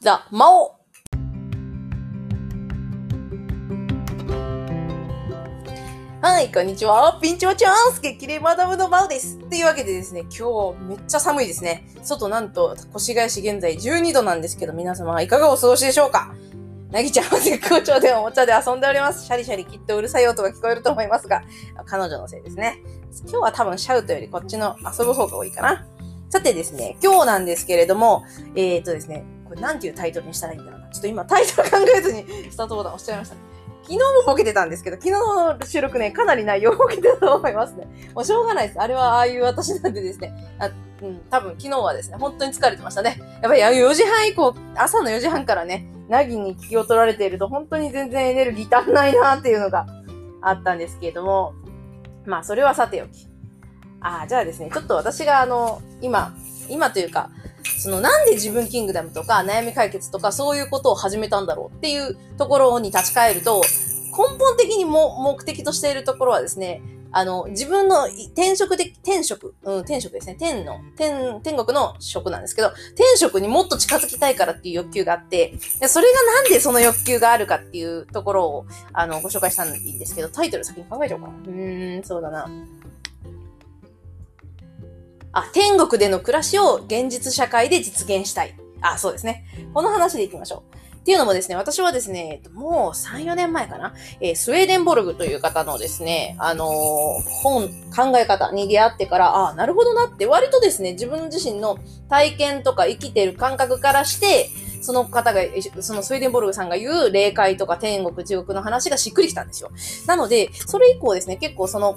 ザ・マオはい、こんにちは。ピンチョチャンス激励マダムのマオです。というわけでですね、今日めっちゃ寒いですね。外なんと、越谷市現在12度なんですけど、皆様いかがお過ごしでしょうか？なぎちゃんは絶好調でおもちゃで遊んでおります。シャリシャリきっとうるさい音が聞こえると思いますが、彼女のせいですね。今日は多分シャウトよりこっちの遊ぶ方が多いかな。さてですね、今日なんですけれども、えー、っとですね、これなんていうタイトルにしたらいいんだろうな。ちょっと今タイトル考えずにスタートボタン押しちゃいましたね。昨日もボケてたんですけど、昨日の収録ね、かなり内容ボケてたと思いますね。もうしょうがないです。あれはああいう私なんでですね。あうん、多分昨日はですね、本当に疲れてましたね。やっぱり4時半以降、朝の4時半からね、なぎに気を取られていると、本当に全然エネルギー足んないなっていうのがあったんですけれども、まあ、それはさておき。ああ、じゃあですね、ちょっと私があの、今、今というか、そのなんで自分キングダムとか悩み解決とかそういうことを始めたんだろうっていうところに立ち返ると、根本的にも目的としているところはですね、あの、自分の転職で、転職、うん、転職ですね。天の、天、天国の職なんですけど、転職にもっと近づきたいからっていう欲求があって、それがなんでその欲求があるかっていうところを、あの、ご紹介したんですけど、タイトル先に考えちゃおうかな。うーん、そうだな。あ、天国での暮らしを現実社会で実現したい。あ、そうですね。この話でいきましょう。っていうのもですね、私はですね、もう3、4年前かな、えー、スウェーデンボルグという方のですね、あのー、本、考え方に出会ってから、ああ、なるほどなって、割とですね、自分自身の体験とか生きてる感覚からして、その方が、そのスウェーデンボルグさんが言う霊界とか天国、地獄の話がしっくりきたんですよ。なので、それ以降ですね、結構その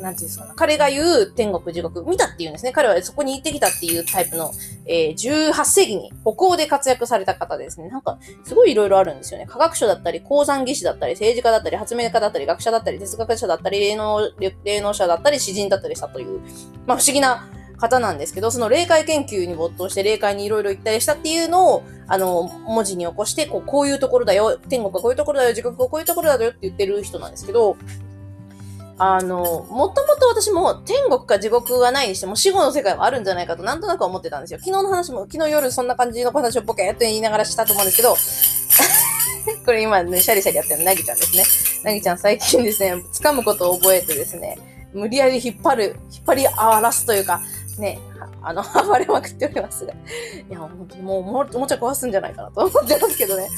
なんていうんですかね彼が言う天国地獄、見たっていうんですね。彼はそこに行ってきたっていうタイプの、えー、18世紀に歩行で活躍された方ですね。なんか、すごい色々あるんですよね。科学者だったり、鉱山技師だったり、政治家だったり、発明家だったり、学者だったり、哲学者だったり、霊能、霊能者だったり、詩人だったりしたという、まあ不思議な方なんですけど、その霊界研究に没頭して霊界にいろいろ行ったりしたっていうのを、あの、文字に起こして、こう、こういうところだよ、天国はこういうところだよ、地獄はこういうところだよって言ってる人なんですけど、あの、もともと私も天国か地獄はないにしても死後の世界はあるんじゃないかとなんとなく思ってたんですよ。昨日の話も、昨日夜そんな感じの話をポケーっと言いながらしたと思うんですけど、これ今ね、シャリシャリやってるのなぎちゃんですね。なぎちゃん最近ですね、掴むことを覚えてですね、無理やり引っ張る、引っ張り荒らすというか、ね、あの、暴れまくっておりますが。いや、本当にもう、もおもちゃ壊すんじゃないかなと思ってますけどね。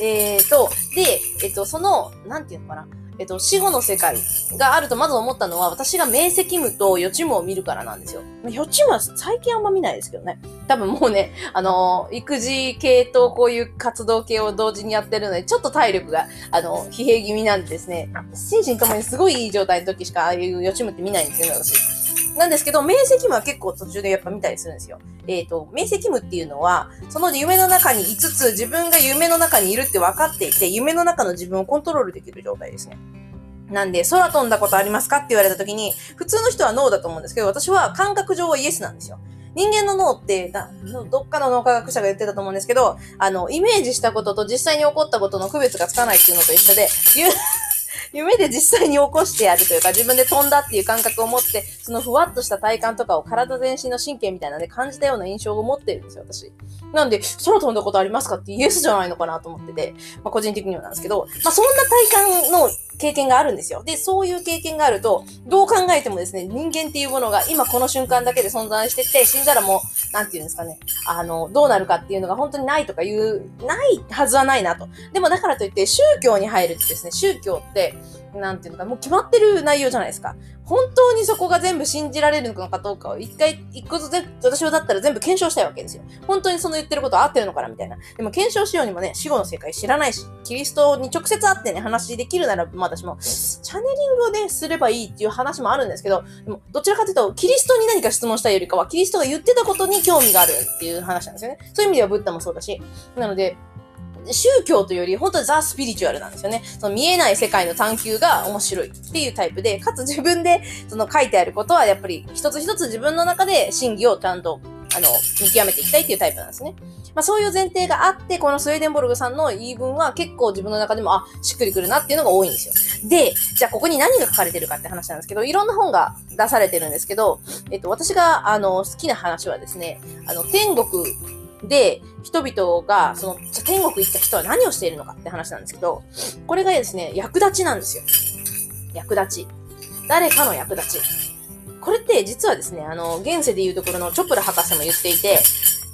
えーと、で、えっと、その、なんていうのかな。えっと、死後の世界があるとまず思ったのは、私が明晰夢と予知夢を見るからなんですよ。予知夢は最近あんま見ないですけどね。多分もうね、あの、育児系とこういう活動系を同時にやってるので、ちょっと体力が、あの、疲弊気味なんでですね、心身ともにすごいいい状態の時しかああいう予知夢って見ないんですよね、私。なんですけど、明晰夢は結構途中でやっぱ見たりするんですよ。えっ、ー、と、明晰夢っていうのは、その夢の中に5つ自分が夢の中にいるって分かっていて、夢の中の自分をコントロールできる状態ですね。なんで、空飛んだことありますかって言われた時に、普通の人はノーだと思うんですけど、私は感覚上はイエスなんですよ。人間の脳って、どっかの脳科学者が言ってたと思うんですけど、あの、イメージしたことと実際に起こったことの区別がつかないっていうのと一緒で、夢で実際に起こしてやるというか、自分で飛んだっていう感覚を持って、そのふわっとした体感とかを体全身の神経みたいなので感じたような印象を持ってるんですよ、私。なんで、空飛んだことありますかってイエスじゃないのかなと思ってて、まあ個人的にはなんですけど、まあそんな体感の経験があるんですよ。で、そういう経験があると、どう考えてもですね、人間っていうものが今この瞬間だけで存在してて、死んだらもう、なんて言うんですかね、あの、どうなるかっていうのが本当にないとかいう、ないはずはないなと。でもだからといって、宗教に入るってですね、宗教って、なんていうのか、もう決まってる内容じゃないですか。本当にそこが全部信じられるのかどうかを一回、一個ずつ私はだったら全部検証したいわけですよ。本当にその言ってること合ってるのかなみたいな。でも検証しようにもね、死後の世界知らないし、キリストに直接会ってね、話できるなら、まあ私も、チャネリングをね、すればいいっていう話もあるんですけど、でも、どちらかというと、キリストに何か質問したいよりかは、キリストが言ってたことに興味があるっていう話なんですよね。そういう意味ではブッダもそうだし。なので、宗教というより、本当にザ・スピリチュアルなんですよね。その見えない世界の探求が面白いっていうタイプで、かつ自分でその書いてあることは、やっぱり一つ一つ自分の中で真偽をちゃんと、あの、見極めていきたいっていうタイプなんですね。まあそういう前提があって、このスウェーデンボルグさんの言い分は結構自分の中でも、あ、しっくりくるなっていうのが多いんですよ。で、じゃあここに何が書かれてるかって話なんですけど、いろんな本が出されてるんですけど、えっと、私が、あの、好きな話はですね、あの、天国で、人々が、その、じゃ天国行った人は何をしているのかって話なんですけど、これがですね、役立ちなんですよ。役立ち。誰かの役立ち。これって実はですね、あの、現世でいうところのチョプラ博士も言っていて、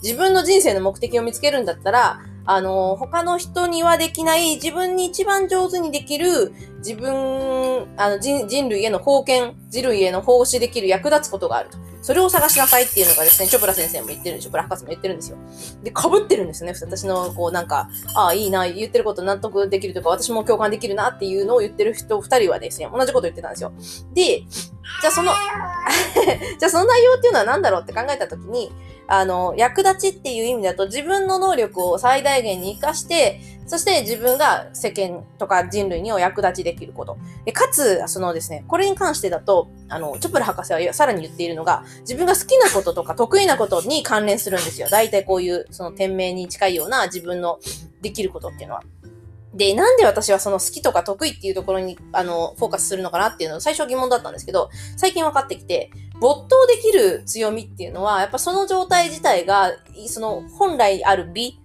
自分の人生の目的を見つけるんだったら、あの、他の人にはできない自分に一番上手にできる自分、あの人人類への貢献、人類への奉仕できる役立つことがあると。それを探しなさいっていうのがですね、チョプラ先生も言ってる、チョプラ博士も言ってるんですよ。で、被ってるんですよね。私の、こう、なんか、ああ、いいな、言ってること納得できるというか、私も共感できるなっていうのを言ってる人二人はですね、同じこと言ってたんですよ。で、じゃあその じゃあその内容っていうのは何だろうって考えたときに、あの、役立ちっていう意味だと自分の能力を最大限に活かして、そして自分が世間とか人類にお役立ちできること。でかつ、そのですね、これに関してだと、あの、チョプラ博士はさらに言っているのが、自分が好きなこととか得意なことに関連するんですよ。大体こういう、その店名に近いような自分のできることっていうのは。で、なんで私はその好きとか得意っていうところに、あの、フォーカスするのかなっていうのを最初疑問だったんですけど、最近分かってきて、没頭できる強みっていうのは、やっぱその状態自体が、その本来ある美、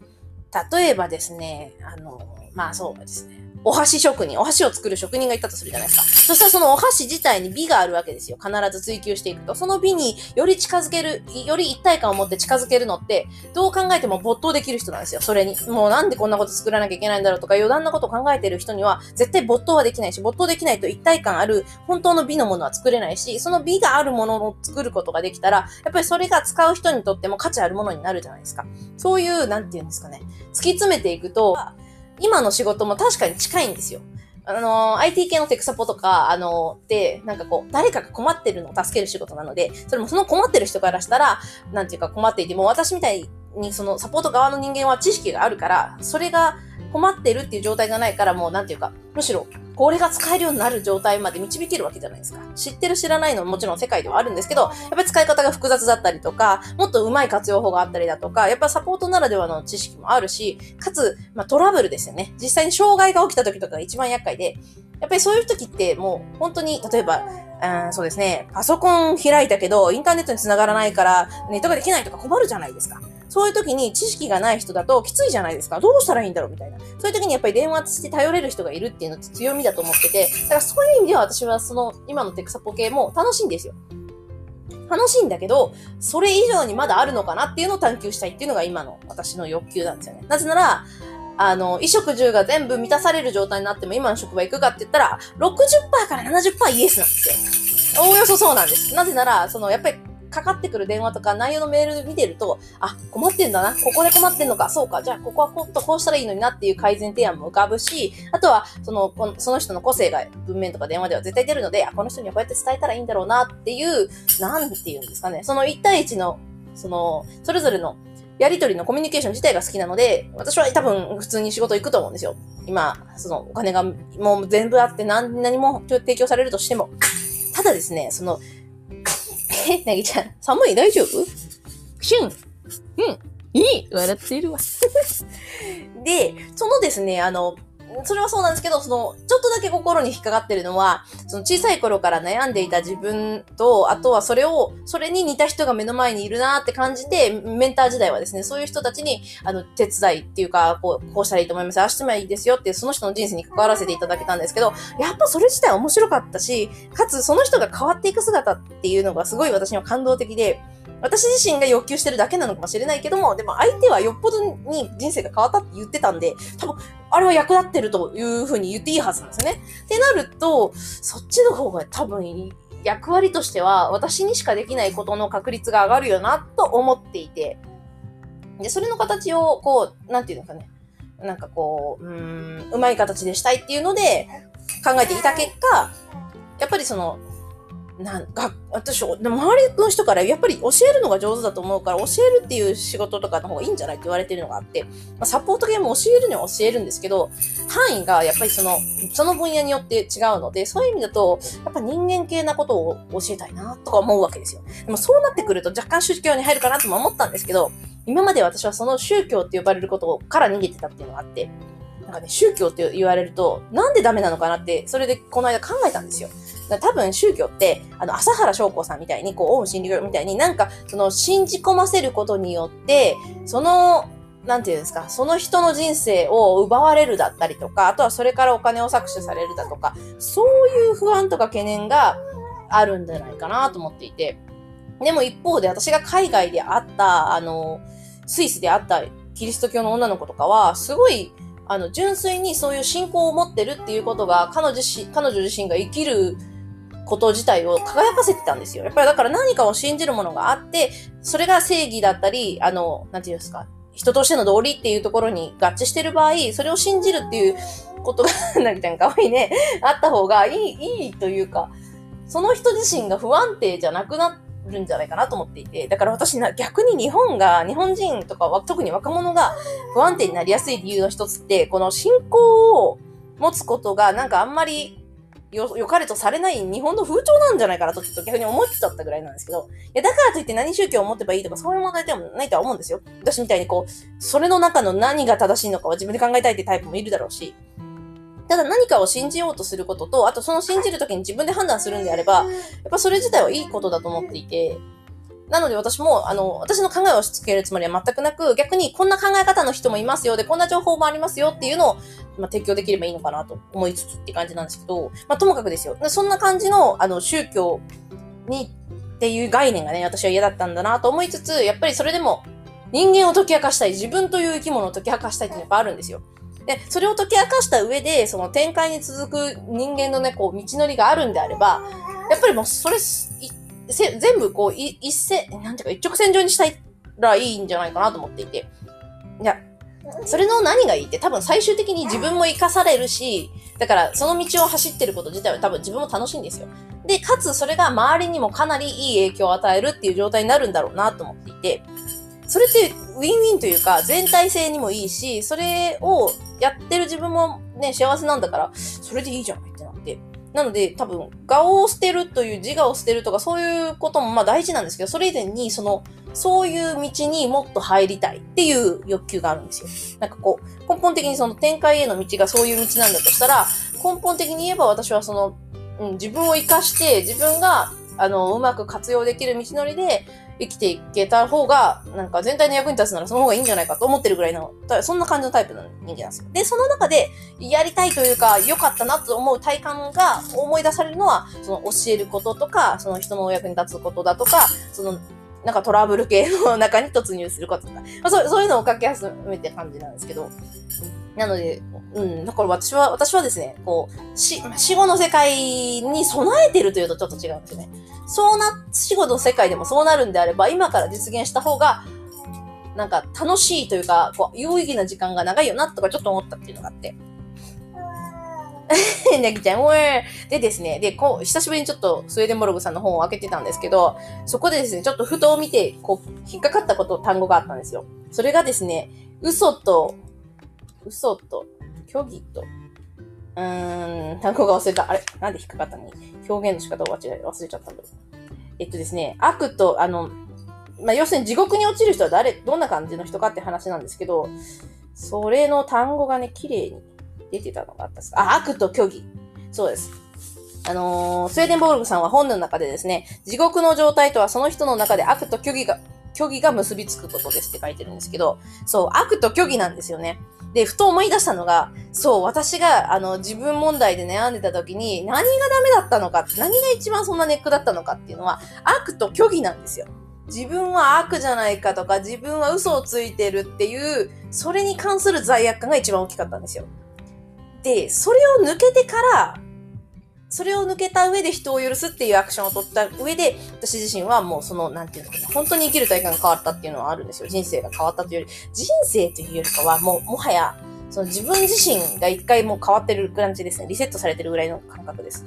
例えばですね、あの、まあそうですね。お箸職人、お箸を作る職人がいたとするじゃないですか。そしたらそのお箸自体に美があるわけですよ。必ず追求していくと。その美により近づける、より一体感を持って近づけるのって、どう考えても没頭できる人なんですよ。それに。もうなんでこんなこと作らなきゃいけないんだろうとか、余談なこと考えてる人には、絶対没頭はできないし、没頭できないと一体感ある、本当の美のものは作れないし、その美があるものを作ることができたら、やっぱりそれが使う人にとっても価値あるものになるじゃないですか。そういう、なんて言うんですかね。突き詰めていくと、今の仕事も確かに近いんですよ。あの、IT 系のテクサポとか、あの、で、なんかこう、誰かが困ってるのを助ける仕事なので、それもその困ってる人からしたら、なんていうか困っていても、私みたいにそのサポート側の人間は知識があるから、それが困ってるっていう状態がないから、もうなんていうか、むしろこれが使えるようになる状態まで導けるわけじゃないですか。知ってる知らないのももちろん世界ではあるんですけど、やっぱり使い方が複雑だったりとか、もっと上手い活用法があったりだとか、やっぱサポートならではの知識もあるし、かつ、まあ、トラブルですよね。実際に障害が起きた時とかが一番厄介で、やっぱりそういう時ってもう本当に、例えば、うん、そうですね、パソコン開いたけど、インターネットに繋がらないから、ネットができないとか困るじゃないですか。そういう時に知識がない人だときついじゃないですか。どうしたらいいんだろうみたいな。そういう時にやっぱり電話して頼れる人がいるっていうのって強みだと思ってて、だからそういう意味では私はその今のテクサポ系も楽しいんですよ。楽しいんだけど、それ以上にまだあるのかなっていうのを探求したいっていうのが今の私の欲求なんですよね。なぜなら、あの、衣食住が全部満たされる状態になっても今の職場行くかって言ったら、60%から70%イエスなんですよ。おおよそそうなんです。なぜなら、その、やっぱりかかってくる電話とか内容のメール見てると、あ、困ってんだな。ここで困ってんのか。そうか。じゃあ、ここはこっとこうしたらいいのになっていう改善提案も浮かぶし、あとは、その、このその人の個性が文面とか電話では絶対出るので、あ、この人にはこうやって伝えたらいいんだろうなっていう、なんていうんですかね。その1対1の、その、それぞれのやりとりのコミュニケーション自体が好きなので、私は多分普通に仕事行くと思うんですよ。今、そのお金がもう全部あって何何も提供されるとしても。ただですね、その、え、なぎちゃん、寒い？大丈夫？シュン。うん。いい笑っているわ。で、そのですね、あの、それはそうなんですけど、その、ちょっとだけ心に引っかかってるのは、その小さい頃から悩んでいた自分と、あとはそれを、それに似た人が目の前にいるなって感じて、メンター時代はですね、そういう人たちに、あの、手伝いっていうか、こう、こうしたらいいと思います。ああしてもいいですよって、その人の人生に関わらせていただけたんですけど、やっぱそれ自体面白かったし、かつその人が変わっていく姿っていうのがすごい私には感動的で、私自身が欲求してるだけなのかもしれないけども、でも相手はよっぽどに人生が変わったって言ってたんで、多分、あれは役立ってるというふうに言っていいはずなんですよね。ってなると、そっちの方が多分、役割としては私にしかできないことの確率が上がるよなと思っていて、で、それの形を、こう、なんていうのかね、なんかこう、うん、うまい形でしたいっていうので考えていた結果、やっぱりその、なんか、私、周りの人からやっぱり教えるのが上手だと思うから、教えるっていう仕事とかの方がいいんじゃないって言われてるのがあって、まあ、サポートゲーム教えるには教えるんですけど、範囲がやっぱりその、その分野によって違うので、そういう意味だと、やっぱ人間系なことを教えたいな、とか思うわけですよ。でもそうなってくると若干宗教に入るかなとも思ったんですけど、今まで私はその宗教って呼ばれることから逃げてたっていうのがあって、なんかね、宗教って言われると、なんでダメなのかなって、それでこの間考えたんですよ。多分宗教って、あの、朝原翔子さんみたいに、こう、オウム真理教みたいになんか、その、信じ込ませることによって、その、なんていうんですか、その人の人生を奪われるだったりとか、あとはそれからお金を搾取されるだとか、そういう不安とか懸念があるんじゃないかなと思っていて。でも一方で私が海外で会った、あの、スイスで会ったキリスト教の女の子とかは、すごい、あの、純粋にそういう信仰を持ってるっていうことが、彼女し、彼女自身が生きること自体を輝かせてたんですよ。やっぱりだから何かを信じるものがあって、それが正義だったり、あの、なんていうんですか、人としての道理っていうところに合致してる場合、それを信じるっていうことが、なぎちゃんかわいいね、あった方がいい、いいというか、その人自身が不安定じゃなくなるんじゃないかなと思っていて、だから私な、逆に日本が、日本人とかは、特に若者が不安定になりやすい理由の一つって、この信仰を持つことがなんかあんまりよ、良かれとされない日本の風潮なんじゃないかなとちょっと逆に思っちゃったぐらいなんですけど、いや、だからといって何宗教を持てばいいとかそういう問題でもないとは思うんですよ。私みたいにこう、それの中の何が正しいのかは自分で考えたいってタイプもいるだろうし、ただ何かを信じようとすることと、あとその信じるときに自分で判断するんであれば、やっぱそれ自体はいいことだと思っていて、なので私も、あの、私の考えを押し付けるつもりは全くなく、逆にこんな考え方の人もいますよ、で、こんな情報もありますよっていうのを、まあ、提供できればいいのかなと思いつつって感じなんですけど、まあ、ともかくですよ。そんな感じの、あの、宗教に、っていう概念がね、私は嫌だったんだなと思いつつ、やっぱりそれでも、人間を解き明かしたい、自分という生き物を解き明かしたいってやっぱあるんですよ。で、それを解き明かした上で、その展開に続く人間のね、こう、道のりがあるんであれば、やっぱりもう、それ、せ全部こう、い一線、なんていうか一直線上にしたらいいんじゃないかなと思っていて。いや、それの何がいいって多分最終的に自分も生かされるし、だからその道を走ってること自体は多分自分も楽しいんですよ。で、かつそれが周りにもかなりいい影響を与えるっていう状態になるんだろうなと思っていて、それってウィンウィンというか全体性にもいいし、それをやってる自分もね、幸せなんだから、それでいいじゃないな。ので、多分、顔を捨てるという自我を捨てるとか、そういうこともまあ大事なんですけど、それ以前に、その、そういう道にもっと入りたいっていう欲求があるんですよ。なんかこう、根本的にその展開への道がそういう道なんだとしたら、根本的に言えば私はその、うん、自分を活かして、自分が、あの、うまく活用できる道のりで、生きていけた方が、なんか全体の役に立つならその方がいいんじゃないかと思ってるぐらいの、そんな感じのタイプの人間なんですよ。で、その中で、やりたいというか、良かったなと思う体感が思い出されるのは、その教えることとか、その人のお役に立つことだとか、その、なんかトラブル系の中に突入することとか、まあ、そうそういうのを書き始めて感じなんですけど、なので、うん、だから私は、私はですね、こう、死、死後の世界に備えてるというとちょっと違うんですよね。そうな、死後の世界でもそうなるんであれば、今から実現した方が、なんか楽しいというか、こう、有意義な時間が長いよな、とかちょっと思ったっていうのがあって。なぎちゃん、おい。でですね、で、こう、久しぶりにちょっとスウェーデンボルグさんの本を開けてたんですけど、そこでですね、ちょっとふとを見て、こう、引っかかったこと、単語があったんですよ。それがですね、嘘と嘘と、虚偽と、うーん、単語が忘れた。あれ？なんで引っかかったの？に表現の仕方を忘れ忘れちゃったんだろう。えっとですね、悪と、あの、まあ、要するに地獄に落ちる人は誰、どんな感じの人かって話なんですけど、それの単語がね、綺麗に出てたのがあったんです。あ、悪と虚偽。そうです。あのー、スウェーデンボールグさんは本の中でですね、地獄の状態とはその人の中で悪と虚偽が、虚偽が結びつくことですって書いてるんですけど、そう、悪と虚偽なんですよね。で、ふと思い出したのが、そう、私が、あの、自分問題で悩んでた時に、何がダメだったのか、何が一番そんなネックだったのかっていうのは、悪と虚偽なんですよ。自分は悪じゃないかとか、自分は嘘をついてるっていう、それに関する罪悪感が一番大きかったんですよ。で、それを抜けてから、それを抜けた上で人を許すっていうアクションを取った上で、私自身はもうその、なんていうのかな、本当に生きる体感が変わったっていうのはあるんですよ。人生が変わったというより、人生というよりかは、もう、もはや、その自分自身が一回もう変わってる感じですね。リセットされてるぐらいの感覚です。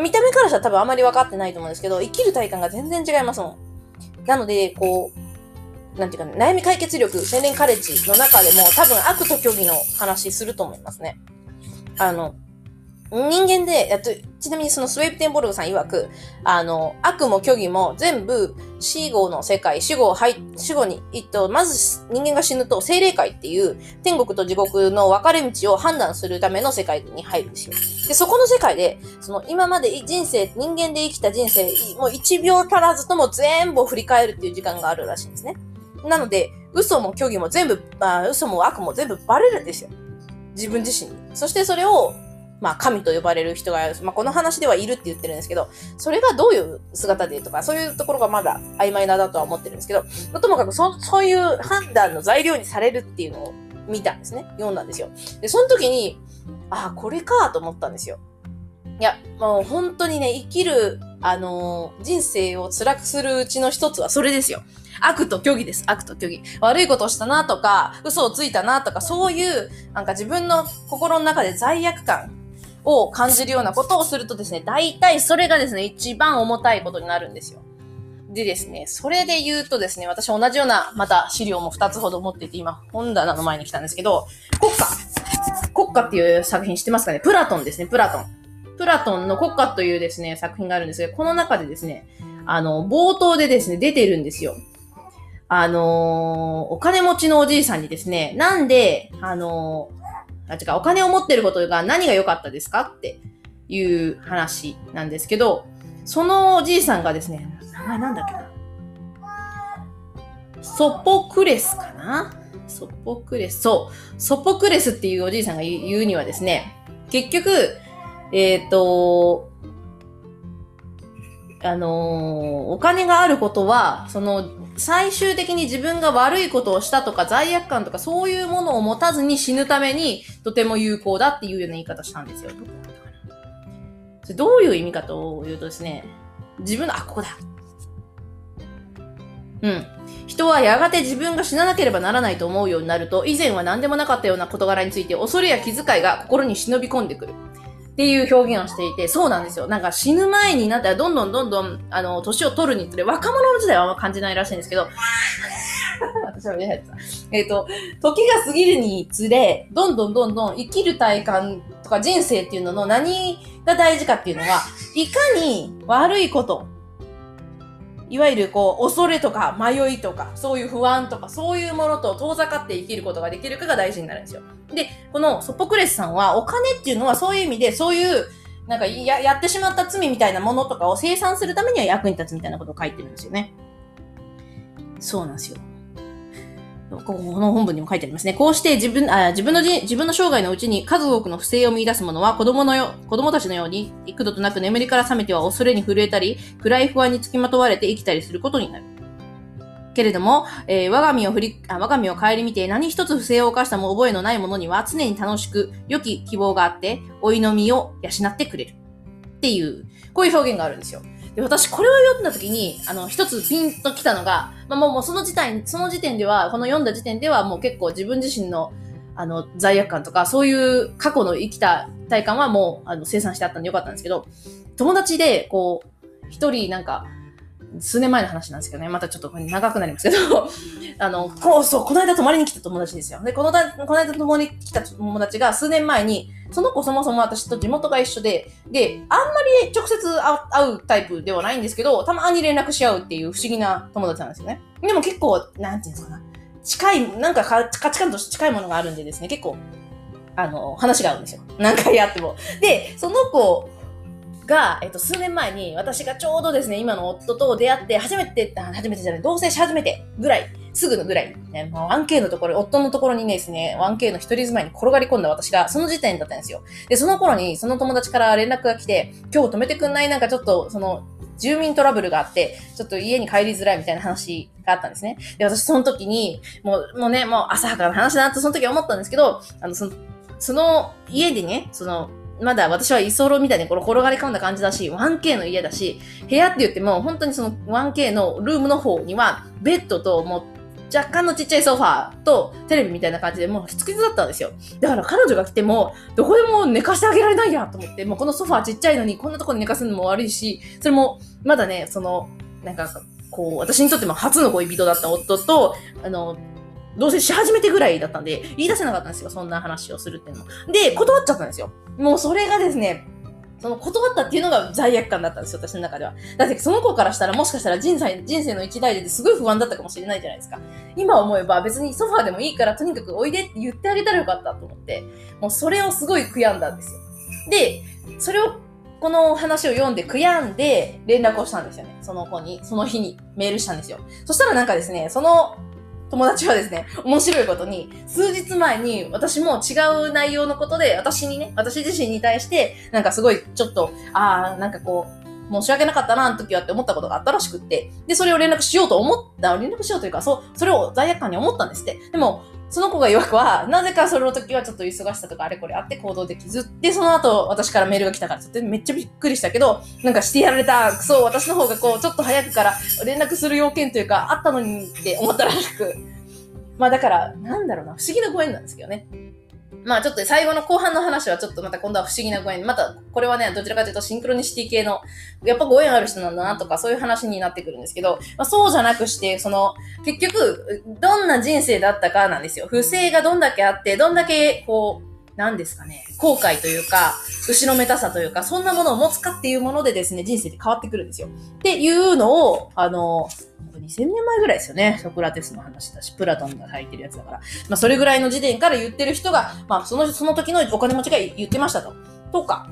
見た目からしたら多分あまり分かってないと思うんですけど、生きる体感が全然違いますもん。なので、こう、なんていうか、ね、悩み解決力、青年カレッジの中でも多分悪と虚偽の話すると思いますね。あの、人間で、やっと、ちなみにそのスウェープテンボルグさん曰く、あの、悪も虚偽も全部死後の世界、死後、はい、死後に、えっと、まず人間が死ぬと精霊界っていう天国と地獄の分かれ道を判断するための世界に入るんですよ。で、そこの世界で、その今まで人生、人間で生きた人生、もう1秒足らずとも全部を振り返るっていう時間があるらしいんですね。なので、嘘も虚偽も全部、まあ、嘘も悪も全部バレるんですよ。自分自身。そしてそれをまあ、神と呼ばれる人が、まあ、この話ではいるって言ってるんですけど、それがどういう姿でとか、そういうところがまだ曖昧なだとは思ってるんですけど、ともかくそ、そういう判断の材料にされるっていうのを見たんですね。読んだんですよ。で、その時に、ああ、これかと思ったんですよ。いや、もう本当にね、生きる、あのー、人生を辛くするうちの一つはそれですよ。悪と虚偽です。悪と虚偽。悪いことをしたなとか、嘘をついたなとか、そういう、なんか自分の心の中で罪悪感を感じるようなことをするとですね、大体それがですね、一番重たいことになるんですよ。でですね、それで言うとですね、私同じような、また資料も2つほど持っていて、今、本棚の前に来たんですけど、国家。国家っていう作品知ってますかね？プラトンですね、プラトン。プラトンの国家というですね、作品があるんですけど、この中でですね、あの、冒頭でですね、出てるんですよ。あのー、お金持ちのおじいさんにですね、なんで、あのーあ、違う、お金を持ってることが何が良かったですかっていう話なんですけど、そのおじいさんがですね、名前なんだっけな？ソポクレスかな？ソポクレス。そう。ソポクレスっていうおじいさんが言うにはですね、結局、えっ、ー、と、あのー、お金があることは、その、最終的に自分が悪いことをしたとか罪悪感とかそういうものを持たずに死ぬためにとても有効だっていうような言い方したんですよ。それどういう意味かというとですね、自分の、あ、ここだ。うん。人はやがて自分が死ななければならないと思うようになると、以前は何でもなかったような事柄について恐れや気遣いが心に忍び込んでくる。っていう表現をしていて、そうなんですよ。なんか死ぬ前になったらどんどんどんどん、あの、年を取るにつれ、若者の時代はあんま感じないらしいんですけど、私はね、えっ、ー、と、時が過ぎるにつれ、どんどんどんどん生きる体感とか人生っていうのの何が大事かっていうのは、いかに悪いこといわゆるこう、恐れとか迷いとか、そういう不安とか、そういうものと遠ざかって生きることができるかが大事になるんですよ。で、このソポクレスさんは、お金っていうのはそういう意味で、そういう、なんかや、やってしまった罪みたいなものとかを生産するためには役に立つみたいなことを書いてるんですよね。そうなんですよ。この本文にも書いてありますね。こうして自分、あ自分の自分の生涯のうちに数多くの不正を見出す者は子供のよ、子供たちのように幾度となく眠りから覚めては恐れに震えたり、暗い不安につきまとわれて生きたりすることになる。けれども、えー、我が身を振り、あ我が身を顧みて何一つ不正を犯したも覚えのない者には常に楽しく、良き希望があって、老いの身を養ってくれる。っていう、こういう表現があるんですよ。で、私これを読んだ時に、あの、一つピンときたのが、まあ、もうもうその時点、その時点では、この読んだ時点ではもう結構自分自身の、あの、罪悪感とか、そういう過去の生きた体感はもう、あの、生産してあったんでよかったんですけど、友達で、こう、一人なんか、数年前の話なんですけどね、またちょっと長くなりますけど、あの、こう、そう、この間泊まりに来た友達ですよ。で、このだ、この間泊まりに来た友達が数年前に、その子そもそも私と地元が一緒で、で、あんまり直接会うタイプではないんですけど、たまに連絡し合うっていう不思議な友達なんですよね。でも結構、なんていうんですか。近い、なんか価値観として近いものがあるんでですね、結構、あの、話が合うんですよ。何回やっても。で、その子が、えっと、数年前に私がちょうどですね、今の夫と出会って、初めて、初めてじゃない、同棲し始めてぐらい、すぐのぐらい、ね、もう 1K のところ、夫のところにですね、1K の一人住まいに転がり込んだ私が、その時点だったんですよ。で、その頃に、その友達から連絡が来て、今日止めてくんない？なんかちょっと、その、住民トラブルがあって、ちょっと家に帰りづらいみたいな話があったんですね。で、私その時に、もう、もうね、もう浅はかな話だなとその時思ったんですけど、あの、その、その家でね、その、まだ私は居候みたいにこれ転がり込んだ感じだし、1K の家だし、部屋って言っても本当にその 1K のルームの方には、ベッドともう若干のちっちゃいソファーとテレビみたいな感じでもうしつきだったんですよ。だから彼女が来ても、どこでも寝かしてあげられないやと思って、もうこのソファーちっちゃいのにこんなところに寝かすのも悪いし、それもまだね、その、なんか、こう、私にとっても初の恋人だった夫と、あの、同棲し始めてぐらいだったんで、言い出せなかったんですよ。そんな話をするっていうの。で、断っちゃったんですよ。もうそれがですね、その断ったっていうのが罪悪感だったんですよ、私の中では。だってその子からしたらもしかしたら人生人生の一代ですごい不安だったかもしれないじゃないですか。今思えば別にソファーでもいいからとにかくおいでって言ってあげたらよかったと思って、もうそれをすごい悔やんだんですよ。で、それをこの話を読んで悔やんで連絡をしたんですよね。その子に、その日にメールしたんですよ。そしたらなんかですね、その友達はですね、面白いことに、数日前に私も違う内容のことで、私にね、私自身に対して、なんかすごいちょっと、ああ、なんかこう、申し訳なかったな、あの時はって思ったことがあったらしくって、で、それを連絡しようと思った、連絡しようというか、そう、それを罪悪感に思ったんですって。でも、その子が曰くは、なぜかその時はちょっと忙しさとかあれこれあって行動できず、で、その後私からメールが来たからちょっとめっちゃびっくりしたけど、なんかしてやられた、そう、私の方がこう、ちょっと早くから連絡する要件というか、あったのにって思ったらしく。まあだから、なんだろうな、不思議なご縁なんですけどね。まあちょっと最後の後半の話はちょっとまた今度は不思議なご縁。またこれはね、どちらかというとシンクロニシティ系の、やっぱご縁ある人なんだなとかそういう話になってくるんですけど、まあそうじゃなくして、その、結局、どんな人生だったかなんですよ。不正がどんだけあって、どんだけこう、何ですかね、後悔というか、後ろめたさというか、そんなものを持つかっていうものでですね、人生で変わってくるんですよ。っていうのを、あの、2000年前ぐらいですよね。ソクラテスの話だし、プラトンが書いてるやつだから。まあ、それぐらいの時点から言ってる人が、まあ、その、その時のお金持ちが言ってましたと。とか、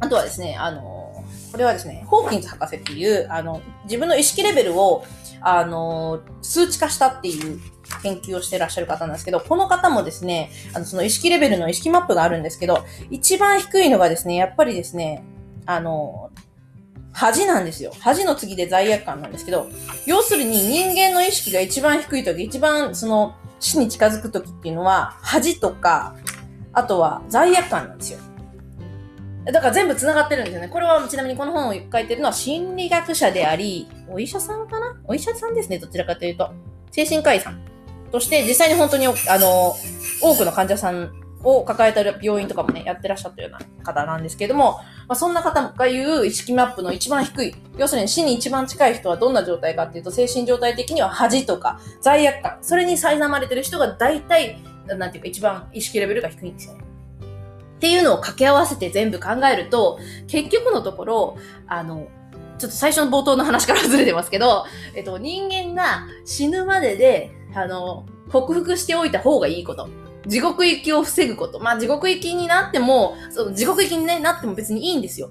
あとはですね、あの、これはですね、ホーキンズ博士っていう、あの、自分の意識レベルを、あの、数値化したっていう研究をしてらっしゃる方なんですけど、この方もですね、あの、その意識レベルの意識マップがあるんですけど、一番低いのがですね、やっぱりですね、あの、恥なんですよ。恥の次で罪悪感なんですけど、要するに人間の意識が一番低い時、一番その死に近づく時っていうのは、恥とか、あとは罪悪感なんですよ。だから全部繋がってるんですよね。これはちなみにこの本を書いてるのは心理学者であり、お医者さんかな？お医者さんですね、どちらかというと。精神科医さんとして実際に本当に、あの、多くの患者さんを抱えた病院とかもね、やってらっしゃったような方なんですけども、まあ、そんな方が言う意識マップの一番低い、要するに死に一番近い人はどんな状態かっていうと、精神状態的には恥とか罪悪感、それに苛まれてる人が大体、なんていうか一番意識レベルが低いんですよね。っていうのを掛け合わせて全部考えると、結局のところ、あの、ちょっと最初の冒頭の話からずれてますけど、えっと、人間が死ぬまでで、あの、克服しておいた方がいいこと。地獄行きを防ぐこと。まあ、地獄行きになっても、その地獄行きに、ね、なっても別にいいんですよ。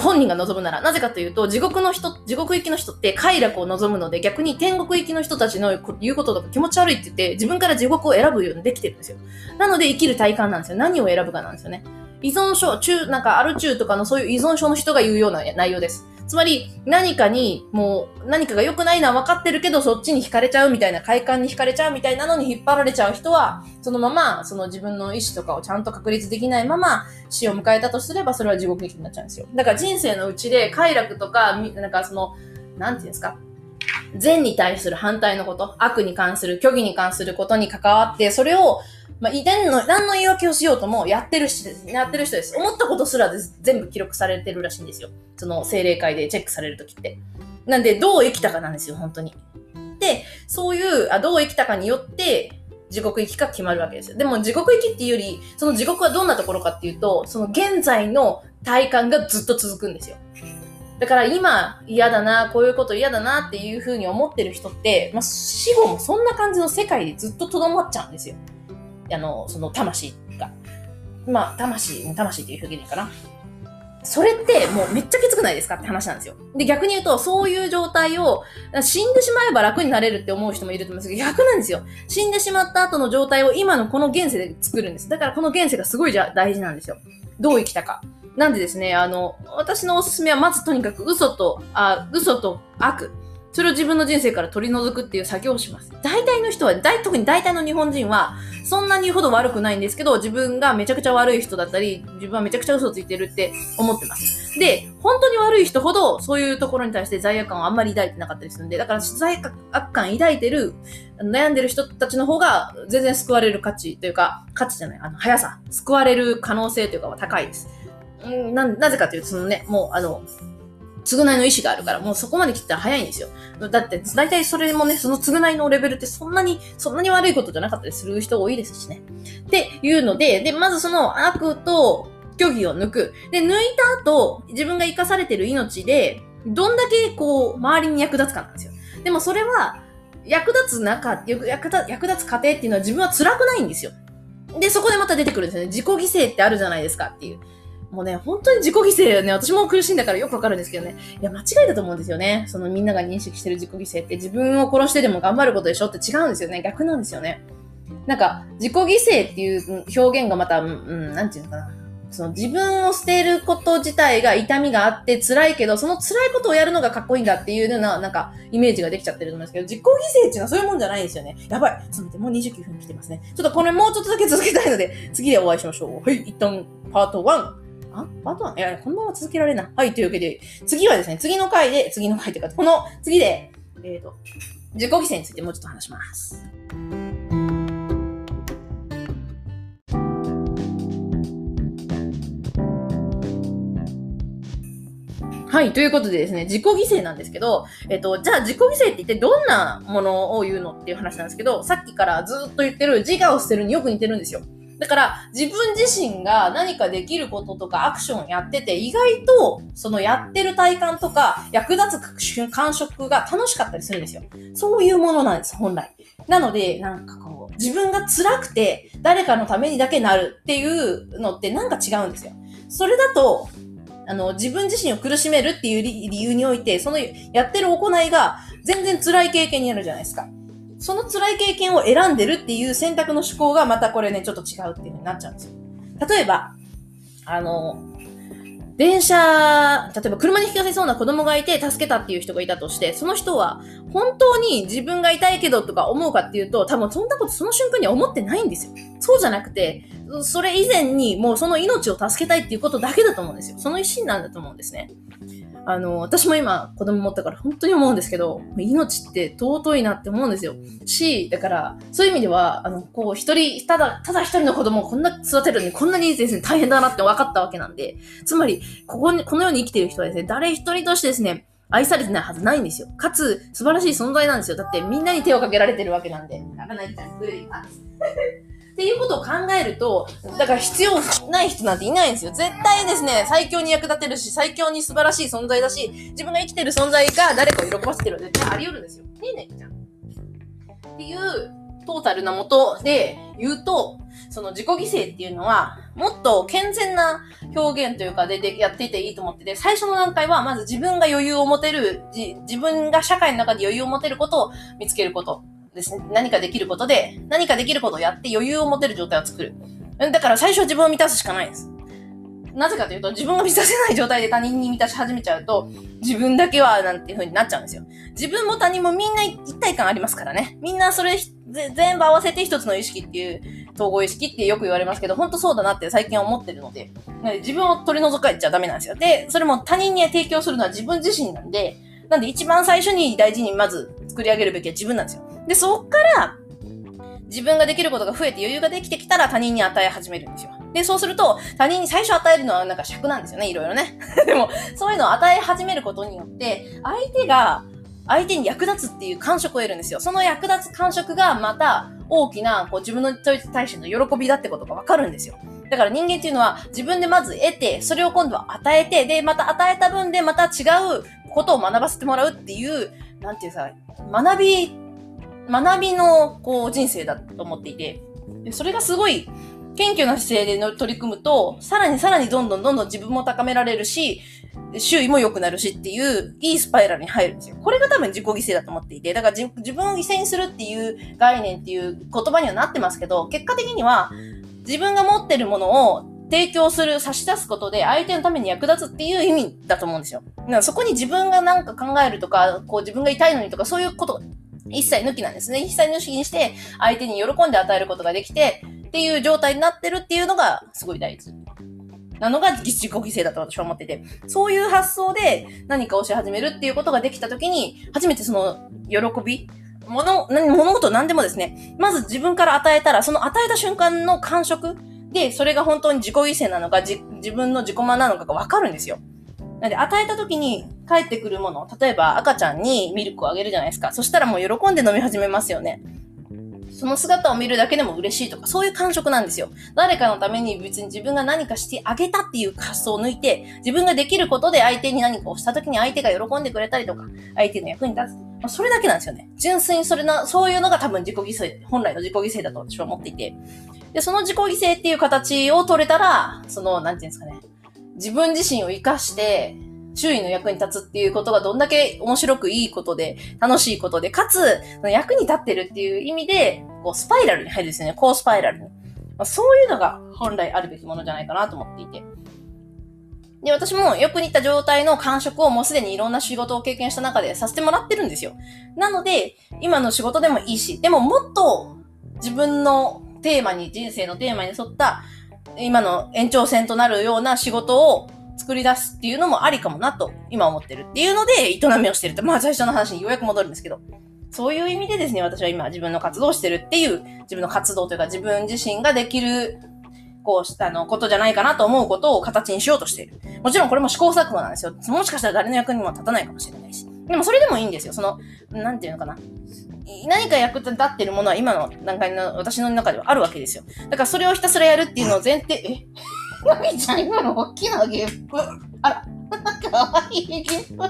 本人が望むなら。なぜかというと、地獄の人、地獄行きの人って快楽を望むので、逆に天国行きの人たちの言うこととか気持ち悪いって言って、自分から地獄を選ぶようにできてるんですよ。なので生きる体感なんですよ。何を選ぶかなんですよね。依存症、中、なんかアル中とかのそういう依存症の人が言うような内容です。つまり、何かに、もう、何かが良くないのは分かってるけど、そっちに惹かれちゃうみたいな、快感に惹かれちゃうみたいなのに引っ張られちゃう人は、そのまま、その自分の意思とかをちゃんと確立できないまま、死を迎えたとすれば、それは地獄行きになっちゃうんですよ。だから人生のうちで、快楽とか、なんかその、なんていうんですか、善に対する反対のこと、悪に関する、虚偽に関することに関わって、それをまあ、何の、何の言い訳をしようともやってる人です。やってる人です。思ったことすらです全部記録されてるらしいんですよ。その精霊会でチェックされるときって。なんで、どう生きたかなんですよ、本当に。で、そういう、あどう生きたかによって、地獄行きか決まるわけですよ。でも地獄行きっていうより、その地獄はどんなところかっていうと、その現在の体感がずっと続くんですよ。だから今嫌だな、こういうこと嫌だなっていうふうに思ってる人って、まあ、死後もそんな感じの世界でずっと留まっちゃうんですよ。あの、その魂が。まあ、魂、魂っていう表現でいいかな。それってもうめっちゃきつくないですかって話なんですよ。で、逆に言うと、そういう状態を死んでしまえば楽になれるって思う人もいると思うんですけど、逆なんですよ。死んでしまった後の状態を今のこの現世で作るんです。だからこの現世がすごいじゃ大事なんですよ。どう生きたか。なんでですね、あの、私のおすすめはまずとにかく嘘と、あ、嘘と悪。それを自分の人生から取り除くっていう作業をします。大体の人は、大特に大体の日本人は、そんなにほど悪くないんですけど、自分がめちゃくちゃ悪い人だったり、自分はめちゃくちゃ嘘ついてるって思ってます。で、本当に悪い人ほど、そういうところに対して罪悪感をあんまり抱いてなかったりするんで、だから罪悪感抱いてる、悩んでる人たちの方が、全然救われる価値というか、価値じゃない、あの、速さ、救われる可能性というかは高いです。うんな、なぜかというと、そのね、もう、あの、償いの意思があるから、もうそこまで来たら早いんですよ。だって、大体それもね、その償いのレベルってそんなに、そんなに悪いことじゃなかったりする人多いですしね。っていうので、で、まずその悪と虚偽を抜く。で、抜いた後、自分が生かされてる命で、どんだけこう、周りに役立つかなんですよ。でもそれは、役立つ中、役立役立つ過程っていうのは自分は辛くないんですよ。で、そこでまた出てくるんですよね。自己犠牲ってあるじゃないですかっていう。もうね、本当に自己犠牲ね、私も苦しんだからよくわかるんですけどね。いや、間違いだと思うんですよね。そのみんなが認識してる自己犠牲って自分を殺してでも頑張ることでしょって違うんですよね。逆なんですよね。なんか、自己犠牲っていう表現がまた、うん、なんていうのかな。その自分を捨てること自体が痛みがあって辛いけど、その辛いことをやるのがかっこいいんだっていうような、なんか、イメージができちゃってると思うんですけど、自己犠牲っていうのはそういうもんじゃないんですよね。やばい。ちょっと待って、もう29分来てますね。ちょっとこれもうちょっとだけ続けたいので、次でお会いしましょう。はい、一旦、パート1。あパート 1? いや、このまま続けられない。はい、というわけで、次はですね、次の回で、次の回というか、この次で、えっ、ー、と、自己犠牲についてもうちょっと話します。はい。ということでですね、自己犠牲なんですけど、えっと、じゃあ自己犠牲って一体どんなものを言うのっていう話なんですけど、さっきからずっと言ってる自我を捨てるによく似てるんですよ。だから、自分自身が何かできることとかアクションやってて、意外と、そのやってる体感とか、役立つ感触が楽しかったりするんですよ。そういうものなんです、本来。なので、なんかこう、自分が辛くて、誰かのためにだけなるっていうのってなんか違うんですよ。それだと、あの、自分自身を苦しめるっていう理由において、そのやってる行いが全然辛い経験になるじゃないですか。その辛い経験を選んでるっていう選択の思考がまたこれね、ちょっと違うっていう風になっちゃうんですよ。例えば、あの、電車、例えば車に引き寄せそうな子供がいて助けたっていう人がいたとして、その人は本当に自分が痛いけどとか思うかっていうと、多分そんなことその瞬間には思ってないんですよ。そうじゃなくて、それ以前にもうその命を助けたいっていうことだけだと思うんですよ。その一心なんだと思うんですね。あの、私も今子供持ったから本当に思うんですけど、命って尊いなって思うんですよ。し、だから、そういう意味では、あの、こう、一人、ただ、ただ一人の子供をこんな育てるのにこんなにですね、大変だなって分かったわけなんで、つまり、ここに、この世に生きてる人はですね、誰一人としてですね、愛されてないはずないんですよ。かつ、素晴らしい存在なんですよ。だってみんなに手をかけられてるわけなんで。なかなかっていうことを考えると、だから必要ない人なんていないんですよ。絶対ですね、最強に役立てるし、最強に素晴らしい存在だし、自分が生きてる存在が誰かを喜ばせてる絶対あり得るんですよ。ねえねえちゃん。っていうトータルなもとで言うと、その自己犠牲っていうのは、もっと健全な表現というかででやっていていいと思ってて、最初の段階はまず自分が余裕を持てる、自分が社会の中で余裕を持てることを見つけること。ですね、何かできることで、何かできることをやって余裕を持てる状態を作る。だから最初は自分を満たすしかないです。なぜかというと、自分が満たせない状態で他人に満たし始めちゃうと、自分だけはなんていう風になっちゃうんですよ。自分も他人もみんな一体感ありますからね。みんなそれ全部合わせて一つの意識っていう統合意識ってよく言われますけど、本当そうだなって最近思ってるので、自分を取り除かれちゃダメなんですよ。で、それも他人に提供するのは自分自身なんで、なんで一番最初に大事にまず作り上げるべきは自分なんですよ。で、そっから、自分ができることが増えて余裕ができてきたら他人に与え始めるんですよ。で、そうすると、他人に最初与えるのはなんか尺なんですよね、いろいろね。でも、そういうのを与え始めることによって、相手が、相手に役立つっていう感触を得るんですよ。その役立つ感触がまた大きなこう自分の対しての喜びだってことがわかるんですよ。だから人間っていうのは自分でまず得て、それを今度は与えて、で、また与えた分でまた違うことを学ばせてもらうっていう、なんていうさ、学び学びの、こう、人生だと思っていて、それがすごい、謙虚な姿勢で取り組むと、さらにさらにどんどんどんどん自分も高められるし、周囲も良くなるしっていう、いいスパイラルに入るんですよ。これが多分自己犠牲だと思っていて、だから自分を犠牲にするっていう概念っていう言葉にはなってますけど、結果的には、自分が持ってるものを提供する、差し出すことで相手のために役立つっていう意味だと思うんですよ。だからそこに自分がなんか考えるとか、こう自分が痛いのにとかそういうこと一切抜きなんですね。一切抜きにして、相手に喜んで与えることができて、っていう状態になってるっていうのが、すごい大事。なのが自己犠牲だと私は思ってて、そういう発想で何かをし始めるっていうことができたときに、初めてその喜び、物、物事何でもですね、まず自分から与えたら、その与えた瞬間の感触で、それが本当に自己犠牲なのか、自分の自己満なのかがわかるんですよ。なんで、与えた時に帰ってくるもの、例えば赤ちゃんにミルクをあげるじゃないですか。そしたらもう喜んで飲み始めますよね。その姿を見るだけでも嬉しいとか、そういう感触なんですよ。誰かのために別に自分が何かしてあげたっていう発想を抜いて、自分ができることで相手に何かをした時に相手が喜んでくれたりとか、相手の役に立つ。まあ、それだけなんですよね。純粋にそれな、そういうのが多分自己犠牲、本来の自己犠牲だと私は思っていて。で、その自己犠牲っていう形を取れたら、その、なんていうんですかね。自分自身を活かして、周囲の役に立つっていうことがどんだけ面白くいいことで、楽しいことで、かつ、役に立ってるっていう意味で、こう、スパイラルに入るんですよね。高スパイラルに。まあ、そういうのが本来あるべきものじゃないかなと思っていて。で、私もよく似た状態の感触をもうすでにいろんな仕事を経験した中でさせてもらってるんですよ。なので、今の仕事でもいいし、でももっと自分のテーマに、人生のテーマに沿った今の延長線となるような仕事を作り出すっていうのもありかもなと今思ってるっていうので営みをしてるって、まあ最初の話にようやく戻るんですけど、そういう意味でですね、私は今自分の活動をしてるっていう、自分の活動というか自分自身ができる、こう、あの、ことじゃないかなと思うことを形にしようとしている。もちろんこれも試行錯誤なんですよ。もしかしたら誰の役にも立たないかもしれないし。でもそれでもいいんですよ。その、なんていうのかな。何か役立ってるものは今の段階の私の中ではあるわけですよ。だからそれをひたすらやるっていうのを前提、え？なみちゃん今の大きなゲップ。あら、かわいいゲップ。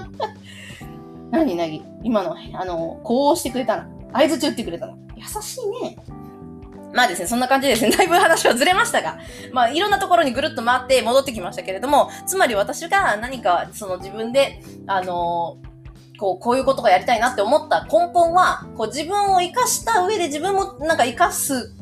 何なぎ今の、あの、こうしてくれたの。合図中ってくれたの。優しいね。まあですね、そんな感じでですね、だいぶ話はずれましたが、まあいろんなところにぐるっと回って戻ってきましたけれども、つまり私が何かその自分で、あのこう、こういうことがやりたいなって思った根本は、こう自分を活かした上で自分もなんか活かす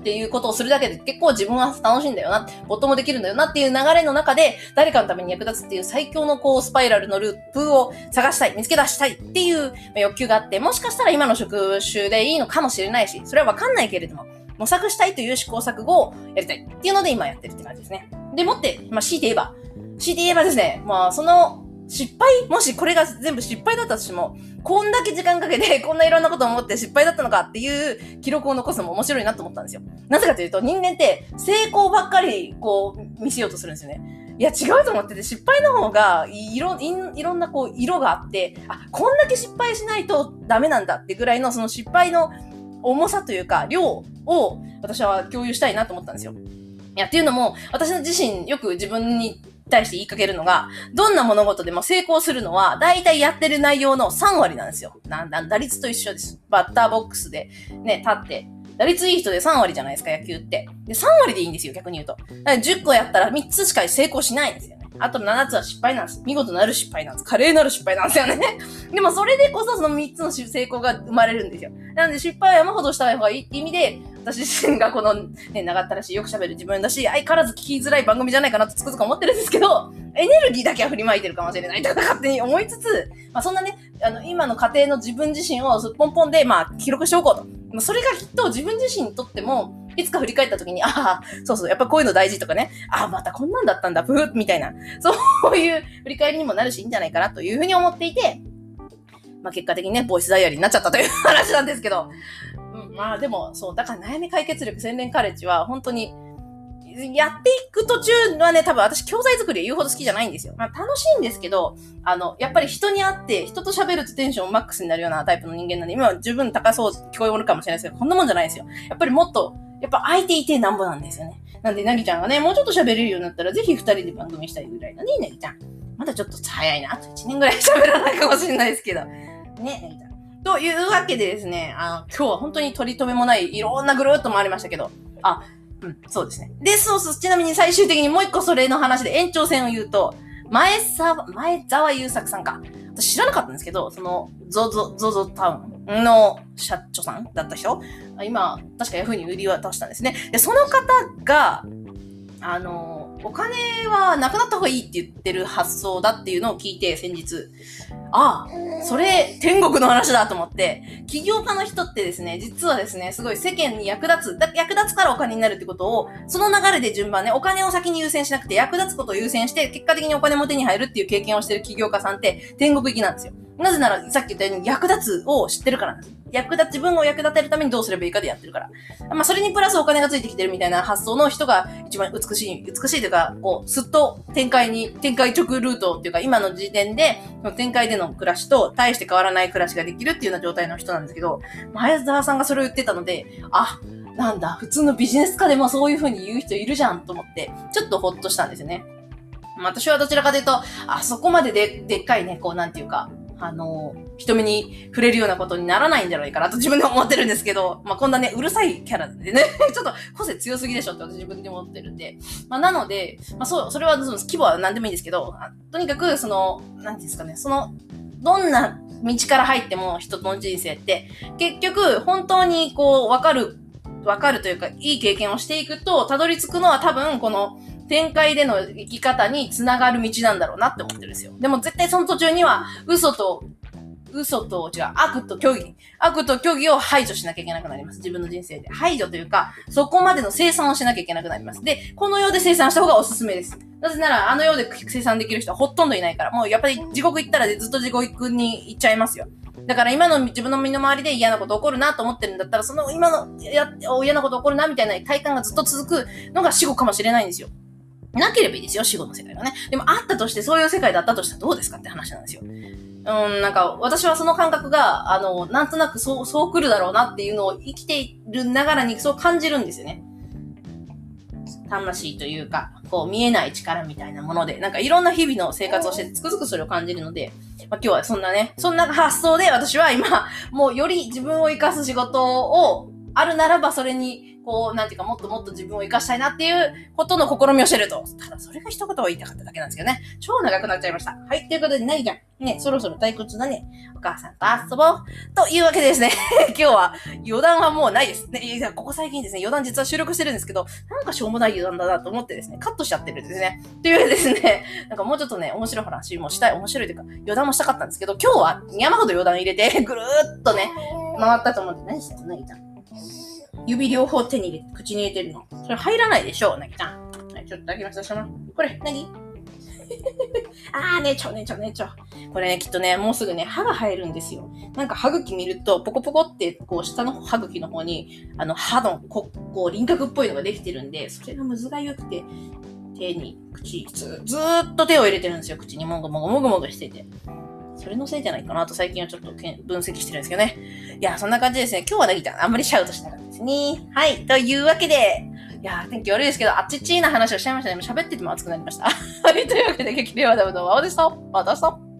っていうことをするだけで結構自分は楽しいんだよな、ともできるんだよなっていう流れの中で、誰かのために役立つっていう最強のこう、スパイラルのループを探したい、見つけ出したいっていう欲求があって、もしかしたら今の職種でいいのかもしれないし、それはわかんないけれども、模索したいという試行錯誤をやりたいっていうので今やってるって感じですね。でもって、まあ、強いて言えば、強いて言えばですね、まあ、その失敗？もしこれが全部失敗だったとしても、こんだけ時間かけて、こんないろんなことを思って失敗だったのかっていう記録を残すのも面白いなと思ったんですよ。なぜかというと、人間って成功ばっかり、こう、見せようとするんですよね。いや、違うと思ってて、失敗の方が、いろ、いろんなこう、色があって、あ、こんだけ失敗しないとダメなんだってぐらいの、その失敗の重さというか、量を私は共有したいなと思ったんですよ。いや、っていうのも、私の自身よく自分に対して言いかけるのが、どんな物事でも成功するのは、大体やってる内容の3割なんですよ。なんだ、打率と一緒です。バッターボックスでね、立って。打率いい人で3割じゃないですか、野球って。で、3割でいいんですよ、逆に言うと。10個やったら3つしか成功しないんですよね。あと7つは失敗なんです。見事なる失敗なんです。華麗なる失敗なんですよね。でもそれでこそその3つの成功が生まれるんですよ。なので失敗は山ほどした方がいいって意味で、私自身がこの、ね、長ったらしい、よく喋る自分だし、相変わらず聞きづらい番組じゃないかなってつくづく思ってるんですけど、エネルギーだけは振りまいてるかもしれないとか 勝手に思いつつ、まあそんなね、あの、今の家庭の自分自身をポンポンで、まあ記録しておこうと。まあ、それがきっと自分自身にとっても、いつか振り返った時に、ああ、そうそう、やっぱこういうの大事とかね、ああ、またこんなんだったんだ、ブーみたいな、そういう振り返りにもなるし、いいんじゃないかなというふうに思っていて、まあ結果的にね、ボイスダイアリーになっちゃったという話なんですけど、うん、まあでも、そう、だから悩み解決力洗練カレッジは本当に、やっていく途中はね、多分私教材作り言うほど好きじゃないんですよ。まあ楽しいんですけど、あの、やっぱり人に会って、人と喋るとテンションマックスになるようなタイプの人間なんで、今は十分高そう聞こえるかもしれないですけど、こんなもんじゃないですよ。やっぱりもっと、やっぱ相手いてなんぼなんですよね。なんで、なぎちゃんがね、もうちょっと喋れるようになったら、ぜひ二人で番組したいぐらいのね、なぎちゃん。まだちょっと早いな。あと1年ぐらい喋らないかもしれないですけど。ね、なぎちゃん。というわけでですね、あの、今日は本当に取り留めもない、いろんなぐるっと回りましたけど、あ、うん、そうですね。で、そうそう、ちなみに最終的にもう一個それの話で延長戦を言うと、前沢、前沢優作さんか。私知らなかったんですけど、その、ゾゾ、ゾゾタウンの社長さんだった人今、確かヤフーに売り渡したんですね。で、その方が、あの、お金はなくなった方がいいって言ってる発想だっていうのを聞いて先日、ああ、それ、天国の話だと思って、起業家の人ってですね、実はですね、すごい世間に役立つ、役立つからお金になるってことを、その流れで順番ね、お金を先に優先しなくて役立つことを優先して、結果的にお金も手に入るっていう経験をしてる起業家さんって、天国行きなんですよ。なぜなら、さっき言ったように役立つを知ってるからなんです。役立、自分を役立てるためにどうすればいいかでやってるから。まあ、それにプラスお金がついてきてるみたいな発想の人が一番美しい、美しいというか、こう、すっと展開に、展開直ルートっていうか、今の時点で、その展開での暮らしと、大して変わらない暮らしができるっていうような状態の人なんですけど、前澤さんがそれを言ってたので、あ、なんだ、普通のビジネス家でもそういう風に言う人いるじゃんと思って、ちょっとほっとしたんですよね。私はどちらかというと、あそこまでで、でっかいね、こう、なんていうか、あの、人目に触れるようなことにならないんじゃないかなと 自分で思ってるんですけど、まあ、こんなね、うるさいキャラでね、ちょっと個性強すぎでしょって私自分で思ってるんで、まあ、なので、まあ、そう、それはその規模は何でもいいんですけど、とにかく、その、なんていうんですかね、その、どんな道から入っても人の人生って、結局、本当にこう、わかる、わかるというか、いい経験をしていくと、たどり着くのは多分、この、展開での生き方につながる道なんだろうなって思ってるんですよ。でも絶対その途中には嘘と、嘘と、違う、悪と虚偽。悪と虚偽を排除しなきゃいけなくなります。自分の人生で。排除というか、そこまでの生産をしなきゃいけなくなります。で、この世で生産した方がおすすめです。なぜなら、あの世で生産できる人はほとんどいないから、もうやっぱり地獄行ったらずっと地獄に行っちゃいますよ。だから今の自分の身の回りで嫌なこと起こるなと思ってるんだったら、その今のや嫌なこと起こるなみたいな体感がずっと続くのが死後かもしれないんですよ。なければいいですよ、死後の世界がね。でもあったとして、そういう世界だったとしたらどうですかって話なんですよ。うん、なんか、私はその感覚が、あの、なんとなくそう、そう来るだろうなっていうのを生きているながらにそう感じるんですよね。魂というか、こう見えない力みたいなもので、なんかいろんな日々の生活をしててつくづくそれを感じるので、まあ、今日はそんなね、そんな発想で私は今、もうより自分を活かす仕事をあるならばそれにこう、なんていうか、もっともっと自分を活かしたいなっていうことの試みをしてると。ただ、それが一言を言いたかっただけなんですけどね。超長くなっちゃいました。はい。ということで、なぎちゃん。ね、そろそろ退屈だね。お母さんと遊ぼう。というわけでですね。今日は余談はもうないです。ね、いや、ここ最近ですね、余談実は収録してるんですけど、なんかしょうもない余談だなと思ってですね、カットしちゃってるんですね。というわけでですね、なんかもうちょっとね、面白い話もしたい、面白いというか、余談もしたかったんですけど、今日は山ほど余談入れて、ぐるーっとね、回ったと思って、何してんのなぎちゃん。指両方手に入れて、口に入れてるの。それ入らないでしょう、なぎちゃん。はい、ちょっとだけましたしまこれ、なぎ？あー、ねちょねちょねちょ。これね、きっとね、もうすぐね、歯が生えるんですよ。なんか歯茎見ると、ポコポコって、こう、下の歯茎の方に、あの、歯の、ここう、輪郭っぽいのができてるんで、それがむずがゆくて、手に、口、ずずーっと手を入れてるんですよ。口にもごもごもごもごしてて。それのせいじゃないかなと最近はちょっと分析してるんですけどね。いや、そんな感じですね。今日はなぎちゃん、あんまりシャウトしなかったですね。はい。というわけで、いや天気悪いですけど、あっちっちーな話をしちゃいましたね。喋ってても熱くなりました。はい。というわけで、激励はダブのワオでした。また明日。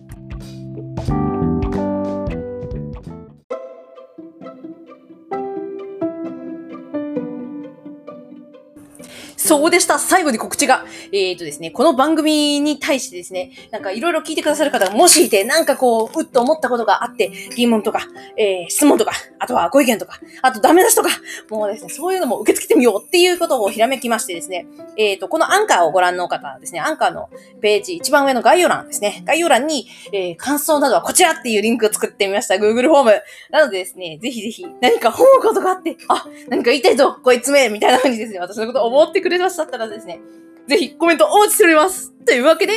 そうでした。最後に告知が。えっ、ー、とですね、この番組に対してですね、なんかいろいろ聞いてくださる方がもしいて、なんかこう、うっと思ったことがあって、疑問とか、えー、質問とか、あとはご意見とか、あとダメ出しとか、もうですね、そういうのも受け付けてみようっていうことをひらめきましてですね、えっ、ー、と、このアンカーをご覧の方はですね、アンカーのページ一番上の概要欄ですね、概要欄に、えー、感想などはこちらっていうリンクを作ってみました。Google フォーム。なのでですね、ぜひぜひ何か思うことがあって、あ、何か言いたいぞ、こいつめ、みたいな風にですね、私のこと思ってくれれましたったらですね、ぜひコメントお待ちしております。というわけで、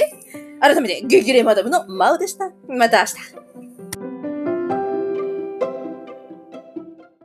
改めて、激励マダムのマウでした。また明日。